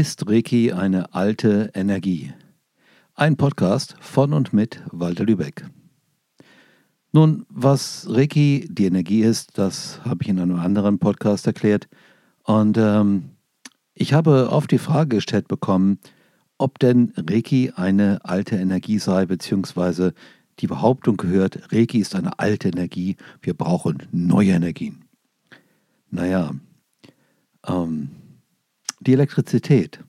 Ist Reiki eine alte Energie? Ein Podcast von und mit Walter Lübeck. Nun, was Reiki die Energie ist, das habe ich in einem anderen Podcast erklärt. Und ähm, ich habe oft die Frage gestellt bekommen, ob denn Reiki eine alte Energie sei, beziehungsweise die Behauptung gehört, Reiki ist eine alte Energie, wir brauchen neue Energien. Naja, ähm, die Elektrizität,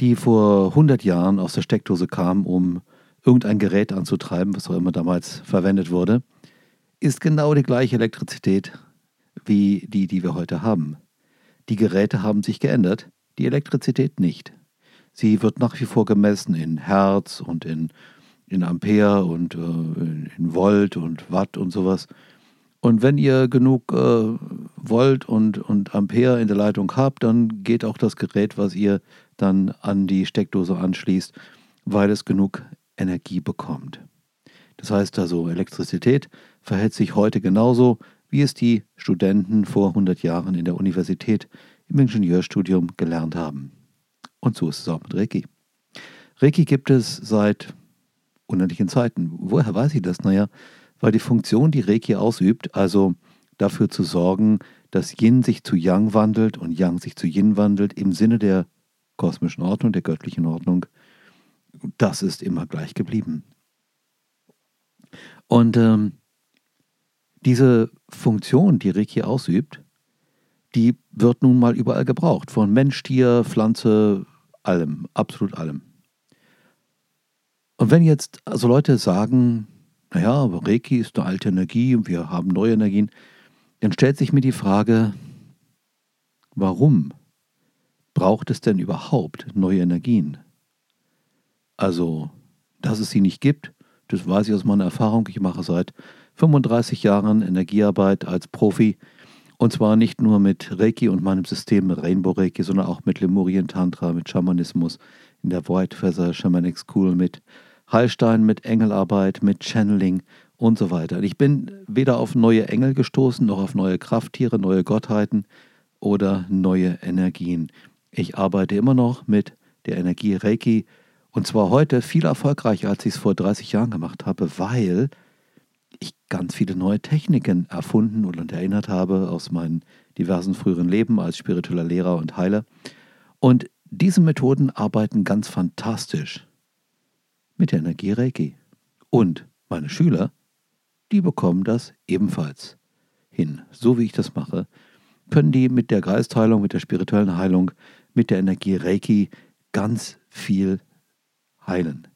die vor 100 Jahren aus der Steckdose kam, um irgendein Gerät anzutreiben, was auch immer damals verwendet wurde, ist genau die gleiche Elektrizität wie die, die wir heute haben. Die Geräte haben sich geändert, die Elektrizität nicht. Sie wird nach wie vor gemessen in Hertz und in, in Ampere und äh, in Volt und Watt und sowas. Und wenn ihr genug äh, Volt und, und Ampere in der Leitung habt, dann geht auch das Gerät, was ihr dann an die Steckdose anschließt, weil es genug Energie bekommt. Das heißt also, Elektrizität verhält sich heute genauso, wie es die Studenten vor 100 Jahren in der Universität im Ingenieurstudium gelernt haben. Und so ist es auch mit Reiki. Reiki gibt es seit unendlichen Zeiten. Woher weiß ich das? Naja, weil die Funktion, die Reiki ausübt, also dafür zu sorgen, dass Yin sich zu Yang wandelt und Yang sich zu Yin wandelt im Sinne der kosmischen Ordnung, der göttlichen Ordnung, das ist immer gleich geblieben. Und ähm, diese Funktion, die Reiki ausübt, die wird nun mal überall gebraucht. Von Mensch, Tier, Pflanze, allem, absolut allem. Und wenn jetzt also Leute sagen, naja, aber Reiki ist eine alte Energie und wir haben neue Energien, dann stellt sich mir die Frage, warum braucht es denn überhaupt neue Energien? Also, dass es sie nicht gibt, das weiß ich aus meiner Erfahrung. Ich mache seit 35 Jahren Energiearbeit als Profi und zwar nicht nur mit Reiki und meinem System Rainbow Reiki, sondern auch mit Lemurien Tantra, mit Schamanismus in der White Feather Shamanic School, mit Heilstein mit Engelarbeit, mit Channeling und so weiter. Ich bin weder auf neue Engel gestoßen, noch auf neue Krafttiere, neue Gottheiten oder neue Energien. Ich arbeite immer noch mit der Energie Reiki und zwar heute viel erfolgreicher, als ich es vor 30 Jahren gemacht habe, weil ich ganz viele neue Techniken erfunden und erinnert habe aus meinen diversen früheren Leben als spiritueller Lehrer und Heiler. Und diese Methoden arbeiten ganz fantastisch mit der Energie Reiki. Und meine Schüler, die bekommen das ebenfalls hin. So wie ich das mache, können die mit der Geistheilung, mit der spirituellen Heilung, mit der Energie Reiki ganz viel heilen.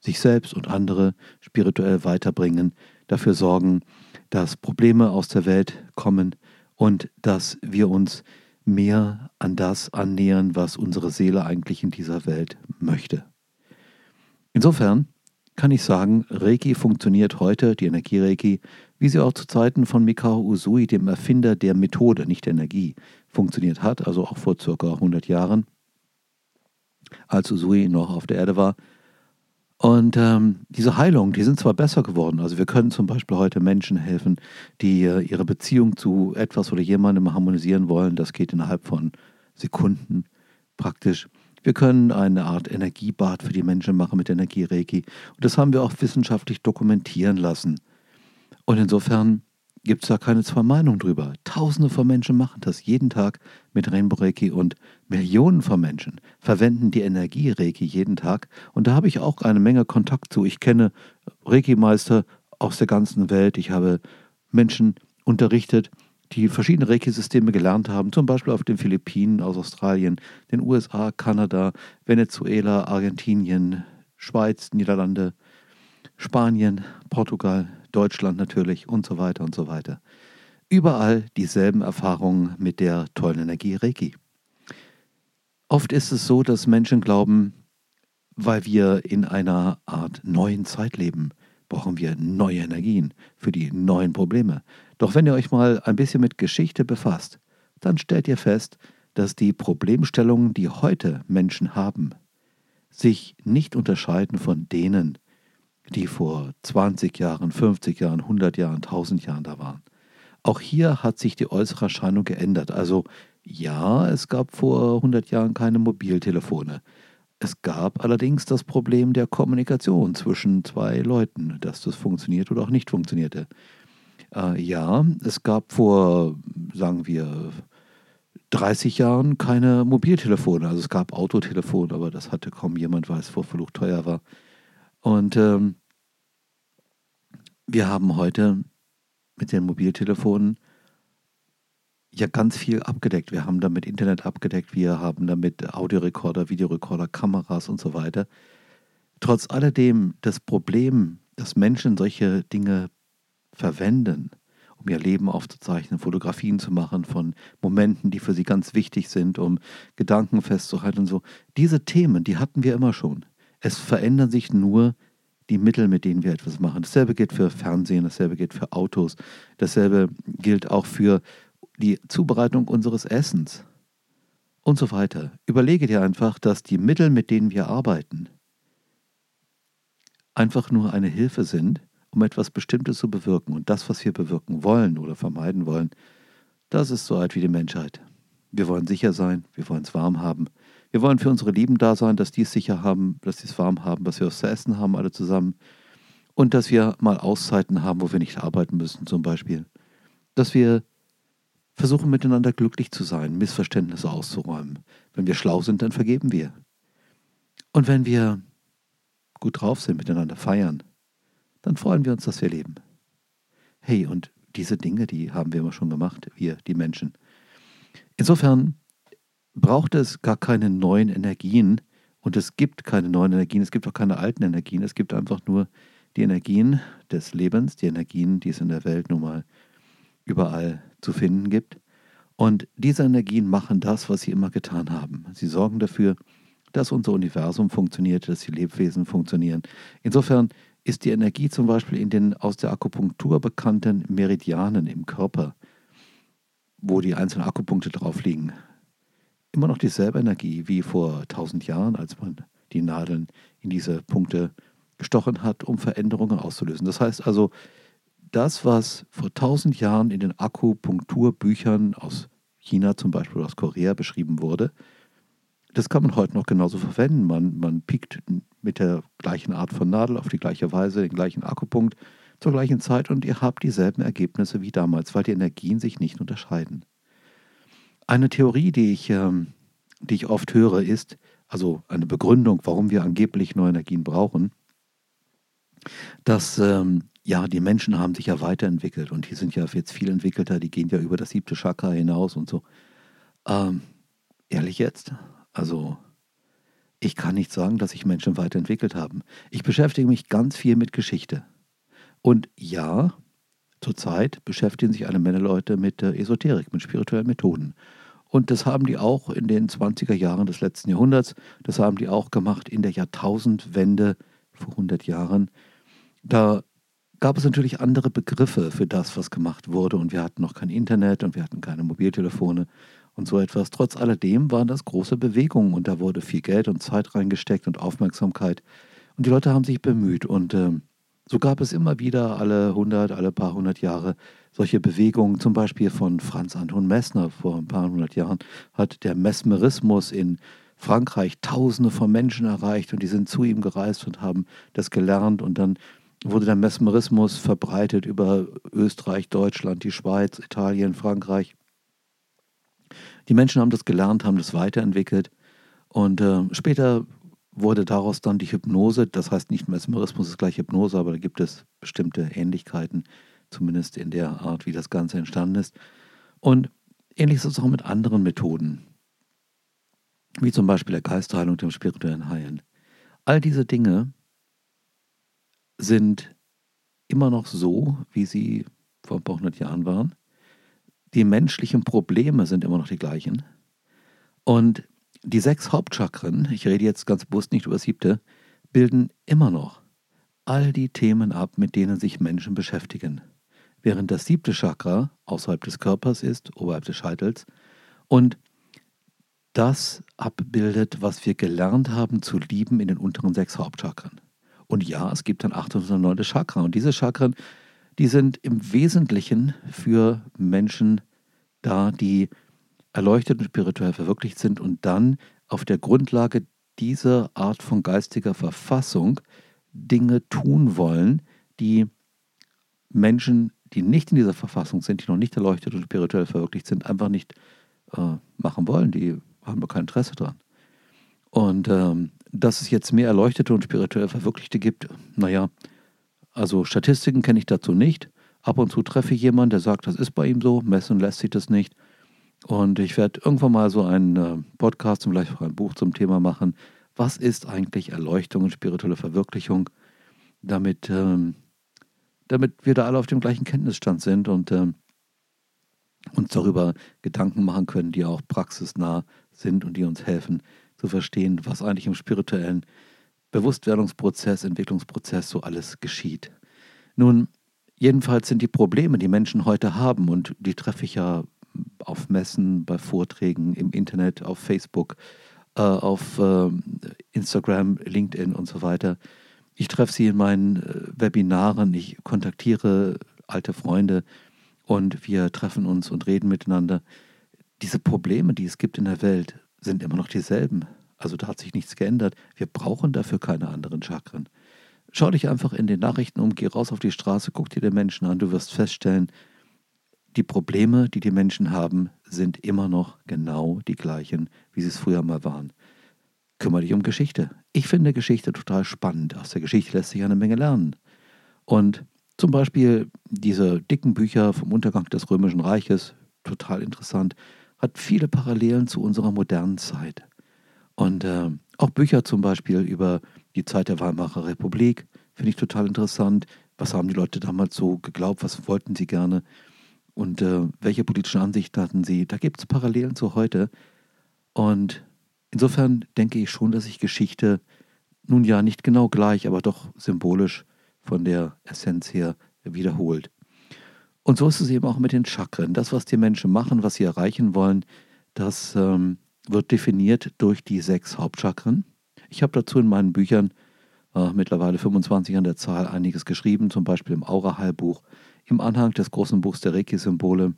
Sich selbst und andere spirituell weiterbringen, dafür sorgen, dass Probleme aus der Welt kommen und dass wir uns mehr an das annähern, was unsere Seele eigentlich in dieser Welt möchte. Insofern kann ich sagen, Reiki funktioniert heute, die Energie-Reiki, wie sie auch zu Zeiten von Mikao Usui, dem Erfinder der Methode, nicht der Energie, funktioniert hat, also auch vor ca. 100 Jahren, als Usui noch auf der Erde war. Und ähm, diese Heilungen, die sind zwar besser geworden, also wir können zum Beispiel heute Menschen helfen, die äh, ihre Beziehung zu etwas oder jemandem harmonisieren wollen, das geht innerhalb von Sekunden praktisch. Wir können eine Art Energiebad für die Menschen machen mit Energie-Reiki. Und das haben wir auch wissenschaftlich dokumentieren lassen. Und insofern gibt es da keine zwei Meinungen drüber. Tausende von Menschen machen das jeden Tag mit Rainbow Reiki und Millionen von Menschen verwenden die Energie Reiki jeden Tag. Und da habe ich auch eine Menge Kontakt zu. Ich kenne Reiki-Meister aus der ganzen Welt. Ich habe Menschen unterrichtet, die verschiedene Reiki-Systeme gelernt haben, zum Beispiel auf den Philippinen, aus Australien, den USA, Kanada, Venezuela, Argentinien, Schweiz, Niederlande, Spanien, Portugal, Deutschland natürlich und so weiter und so weiter. Überall dieselben Erfahrungen mit der tollen Energie Reiki. Oft ist es so, dass Menschen glauben, weil wir in einer Art neuen Zeit leben, brauchen wir neue Energien für die neuen Probleme. Doch wenn ihr euch mal ein bisschen mit Geschichte befasst, dann stellt ihr fest, dass die Problemstellungen, die heute Menschen haben, sich nicht unterscheiden von denen, die vor 20 Jahren, 50 Jahren, 100 Jahren, 1000 Jahren da waren. Auch hier hat sich die äußere Erscheinung geändert, also Ja, es gab vor 100 Jahren keine Mobiltelefone. Es gab allerdings das Problem der Kommunikation zwischen zwei Leuten, dass das funktioniert oder auch nicht funktionierte. Äh, ja, es gab vor, sagen wir, 30 Jahren keine Mobiltelefone. Also es gab Autotelefone, aber das hatte kaum jemand, weil es vor verflucht teuer war. Und ähm, wir haben heute mit den Mobiltelefonen ja ganz viel abgedeckt. Wir haben damit Internet abgedeckt, wir haben damit Audiorekorder, Videorekorder, Kameras und so weiter. Trotz alledem das Problem, dass Menschen solche Dinge verwenden, um ihr Leben aufzuzeichnen, Fotografien zu machen von Momenten, die für sie ganz wichtig sind, um Gedanken festzuhalten und so. Diese Themen, die hatten wir immer schon. Es verändern sich nur die Mittel, mit denen wir etwas machen. Dasselbe gilt für Fernsehen, dasselbe gilt für Autos, dasselbe gilt auch für die Zubereitung unseres Essens und so weiter. Überlege dir einfach, dass die Mittel, mit denen wir arbeiten, einfach nur eine Hilfe sind, um etwas Bestimmtes zu bewirken. Und das, was wir bewirken wollen oder vermeiden wollen, das ist so alt wie die Menschheit. Wir wollen sicher sein, wir wollen es warm haben. Wir wollen für unsere Lieben da sein, dass die es sicher haben, dass sie es warm haben, dass wir was zu essen haben, alle zusammen. Und dass wir mal Auszeiten haben, wo wir nicht arbeiten müssen, zum Beispiel. Dass wir versuchen miteinander glücklich zu sein, Missverständnisse auszuräumen. Wenn wir schlau sind, dann vergeben wir. Und wenn wir gut drauf sind, miteinander feiern, dann freuen wir uns, dass wir leben. Hey, und diese Dinge, die haben wir immer schon gemacht, wir, die Menschen. Insofern braucht es gar keine neuen Energien und es gibt keine neuen Energien, es gibt auch keine alten Energien, es gibt einfach nur die Energien des Lebens, die Energien, die es in der Welt nun mal überall zu finden gibt. Und diese Energien machen das, was sie immer getan haben. Sie sorgen dafür, dass unser Universum funktioniert, dass die Lebewesen funktionieren. Insofern ist die Energie zum Beispiel in den aus der Akupunktur bekannten Meridianen im Körper, wo die einzelnen Akupunkte drauf liegen, immer noch dieselbe Energie wie vor tausend Jahren, als man die Nadeln in diese Punkte gestochen hat, um Veränderungen auszulösen. Das heißt also, das, was vor tausend Jahren in den Akupunkturbüchern aus China zum Beispiel oder aus Korea beschrieben wurde, das kann man heute noch genauso verwenden. Man, man piekt mit der gleichen Art von Nadel auf die gleiche Weise, den gleichen Akkupunkt zur gleichen Zeit und ihr habt dieselben Ergebnisse wie damals, weil die Energien sich nicht unterscheiden. Eine Theorie, die ich, ähm, die ich oft höre, ist, also eine Begründung, warum wir angeblich neue Energien brauchen, dass ähm, ja, die Menschen haben sich ja weiterentwickelt und die sind ja jetzt viel entwickelter, die gehen ja über das siebte Chakra hinaus und so. Ähm, ehrlich jetzt? Also, ich kann nicht sagen, dass sich Menschen weiterentwickelt haben. Ich beschäftige mich ganz viel mit Geschichte. Und ja, zurzeit beschäftigen sich alle Männerleute mit äh, Esoterik, mit spirituellen Methoden. Und das haben die auch in den 20er Jahren des letzten Jahrhunderts, das haben die auch gemacht in der Jahrtausendwende vor 100 Jahren. Da gab es natürlich andere Begriffe für das, was gemacht wurde. Und wir hatten noch kein Internet und wir hatten keine Mobiltelefone und so etwas. Trotz alledem waren das große Bewegungen und da wurde viel Geld und Zeit reingesteckt und Aufmerksamkeit. Und die Leute haben sich bemüht. Und äh, so gab es immer wieder alle 100, alle paar hundert Jahre solche Bewegungen. Zum Beispiel von Franz Anton Messner vor ein paar hundert Jahren hat der Mesmerismus in Frankreich Tausende von Menschen erreicht und die sind zu ihm gereist und haben das gelernt und dann wurde der Mesmerismus verbreitet über Österreich, Deutschland, die Schweiz, Italien, Frankreich. Die Menschen haben das gelernt, haben das weiterentwickelt und äh, später wurde daraus dann die Hypnose, das heißt nicht Mesmerismus ist gleich Hypnose, aber da gibt es bestimmte Ähnlichkeiten, zumindest in der Art, wie das Ganze entstanden ist. Und ähnlich ist es auch mit anderen Methoden, wie zum Beispiel der Geistheilung, dem spirituellen Heilen. All diese Dinge sind immer noch so, wie sie vor ein paar hundert Jahren waren. Die menschlichen Probleme sind immer noch die gleichen. Und die sechs Hauptchakren, ich rede jetzt ganz bewusst nicht über das siebte, bilden immer noch all die Themen ab, mit denen sich Menschen beschäftigen. Während das siebte Chakra außerhalb des Körpers ist, oberhalb des Scheitels, und das abbildet, was wir gelernt haben zu lieben in den unteren sechs Hauptchakren. Und ja, es gibt dann 809 Chakra. Und diese Chakren, die sind im Wesentlichen für Menschen da, die erleuchtet und spirituell verwirklicht sind und dann auf der Grundlage dieser Art von geistiger Verfassung Dinge tun wollen, die Menschen, die nicht in dieser Verfassung sind, die noch nicht erleuchtet und spirituell verwirklicht sind, einfach nicht äh, machen wollen. Die haben wir kein Interesse dran. Und ähm, dass es jetzt mehr Erleuchtete und spirituell Verwirklichte gibt, naja, also Statistiken kenne ich dazu nicht. Ab und zu treffe ich jemanden, der sagt, das ist bei ihm so, messen lässt sich das nicht. Und ich werde irgendwann mal so einen äh, Podcast und vielleicht auch ein Buch zum Thema machen. Was ist eigentlich Erleuchtung und spirituelle Verwirklichung? Damit, ähm, damit wir da alle auf dem gleichen Kenntnisstand sind und ähm, uns darüber Gedanken machen können, die auch praxisnah sind und die uns helfen zu verstehen, was eigentlich im spirituellen Bewusstwerdungsprozess, Entwicklungsprozess so alles geschieht. Nun, jedenfalls sind die Probleme, die Menschen heute haben, und die treffe ich ja auf Messen, bei Vorträgen, im Internet, auf Facebook, äh, auf äh, Instagram, LinkedIn und so weiter. Ich treffe sie in meinen äh, Webinaren, ich kontaktiere alte Freunde und wir treffen uns und reden miteinander. Diese Probleme, die es gibt in der Welt, sind immer noch dieselben. Also da hat sich nichts geändert. Wir brauchen dafür keine anderen Chakren. Schau dich einfach in den Nachrichten um, geh raus auf die Straße, guck dir den Menschen an, du wirst feststellen, die Probleme, die die Menschen haben, sind immer noch genau die gleichen, wie sie es früher mal waren. Kümmere dich um Geschichte. Ich finde Geschichte total spannend. Aus der Geschichte lässt sich eine Menge lernen. Und zum Beispiel diese dicken Bücher vom Untergang des Römischen Reiches, total interessant, hat viele Parallelen zu unserer modernen Zeit. Und äh, auch Bücher zum Beispiel über die Zeit der Weimarer Republik finde ich total interessant. Was haben die Leute damals so geglaubt? Was wollten sie gerne? Und äh, welche politischen Ansichten hatten sie? Da gibt es Parallelen zu heute. Und insofern denke ich schon, dass sich Geschichte nun ja nicht genau gleich, aber doch symbolisch von der Essenz her wiederholt. Und so ist es eben auch mit den Chakren. Das, was die Menschen machen, was sie erreichen wollen, das ähm, wird definiert durch die sechs Hauptchakren. Ich habe dazu in meinen Büchern äh, mittlerweile 25 an der Zahl einiges geschrieben, zum Beispiel im Aura-Heilbuch, im Anhang des großen Buchs der Reiki-Symbole.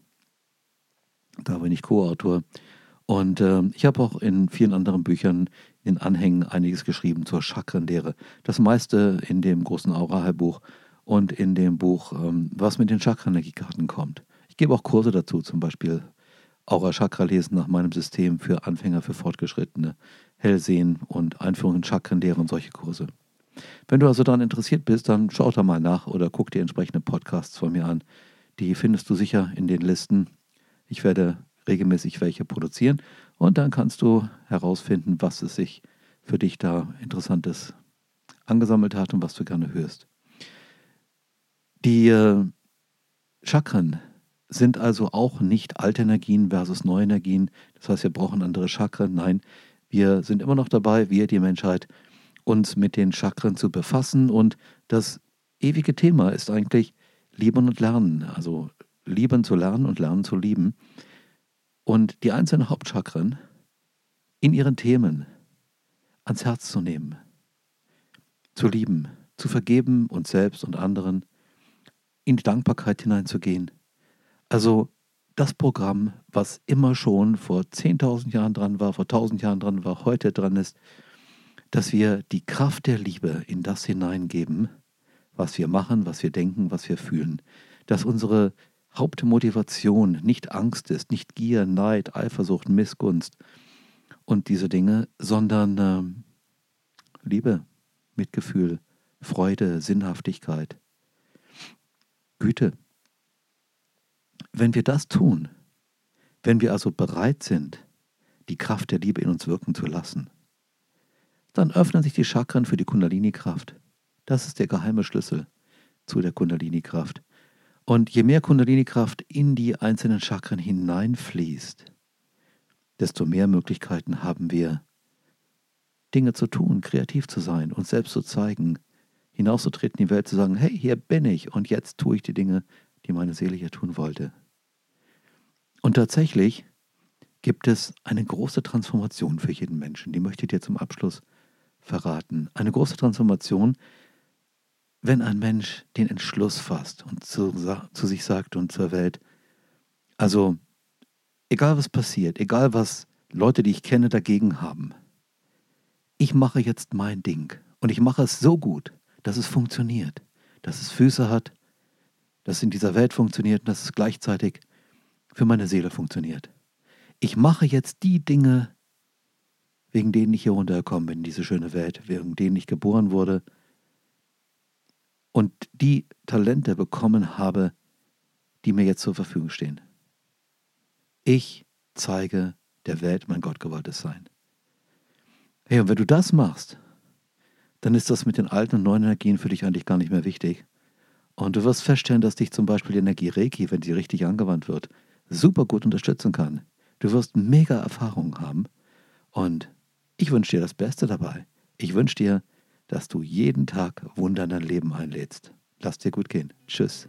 Da bin ich Co-Autor. Und äh, ich habe auch in vielen anderen Büchern in Anhängen einiges geschrieben zur Chakrenlehre. Das meiste in dem großen Aura-Heilbuch und in dem Buch, ähm, was mit den Chakrenergiekarten kommt. Ich gebe auch Kurse dazu, zum Beispiel Aura-Chakra lesen nach meinem System für Anfänger, für Fortgeschrittene, Hellsehen und Einführung in Chakrenlehre und solche Kurse. Wenn du also daran interessiert bist, dann schau da mal nach oder guck dir entsprechende Podcasts von mir an. Die findest du sicher in den Listen. Ich werde regelmäßig welche produzieren und dann kannst du herausfinden, was es sich für dich da Interessantes angesammelt hat und was du gerne hörst. Die äh, Chakren sind also auch nicht alte Energien versus neue Energien. Das heißt, wir brauchen andere Chakren. Nein, wir sind immer noch dabei, wir, die Menschheit, uns mit den Chakren zu befassen. Und das ewige Thema ist eigentlich Lieben und Lernen. Also lieben zu lernen und lernen zu lieben. Und die einzelnen Hauptchakren in ihren Themen ans Herz zu nehmen, zu lieben, zu vergeben uns selbst und anderen, in die Dankbarkeit hineinzugehen. Also das Programm, was immer schon vor 10.000 Jahren dran war, vor 1.000 Jahren dran war, heute dran ist, dass wir die Kraft der Liebe in das hineingeben, was wir machen, was wir denken, was wir fühlen. Dass unsere Hauptmotivation nicht Angst ist, nicht Gier, Neid, Eifersucht, Missgunst und diese Dinge, sondern äh, Liebe, Mitgefühl, Freude, Sinnhaftigkeit, Güte. Wenn wir das tun, wenn wir also bereit sind, die Kraft der Liebe in uns wirken zu lassen, dann öffnen sich die Chakren für die Kundalini-Kraft. Das ist der geheime Schlüssel zu der Kundalini-Kraft. Und je mehr Kundalini-Kraft in die einzelnen Chakren hineinfließt, desto mehr Möglichkeiten haben wir, Dinge zu tun, kreativ zu sein, uns selbst zu zeigen, hinauszutreten in die Welt, zu sagen, hey, hier bin ich und jetzt tue ich die Dinge, die meine Seele hier tun wollte. Und tatsächlich gibt es eine große Transformation für jeden Menschen. Die möchte ich dir zum Abschluss verraten. Eine große Transformation, wenn ein Mensch den Entschluss fasst und zu, zu sich sagt und zur Welt, also egal was passiert, egal was Leute, die ich kenne, dagegen haben, ich mache jetzt mein Ding und ich mache es so gut, dass es funktioniert, dass es Füße hat, dass es in dieser Welt funktioniert und dass es gleichzeitig für meine Seele funktioniert. Ich mache jetzt die Dinge, wegen denen ich hier runtergekommen bin, diese schöne Welt, wegen denen ich geboren wurde und die Talente bekommen habe, die mir jetzt zur Verfügung stehen. Ich zeige der Welt mein gottgewolltes Sein. Hey, und wenn du das machst, dann ist das mit den alten und neuen Energien für dich eigentlich gar nicht mehr wichtig. Und du wirst feststellen, dass dich zum Beispiel die Energie Reiki, wenn sie richtig angewandt wird, super gut unterstützen kann. Du wirst mega Erfahrungen haben und ich wünsche dir das Beste dabei. Ich wünsche dir, dass du jeden Tag Wunder in dein Leben einlädst. Lass dir gut gehen. Tschüss.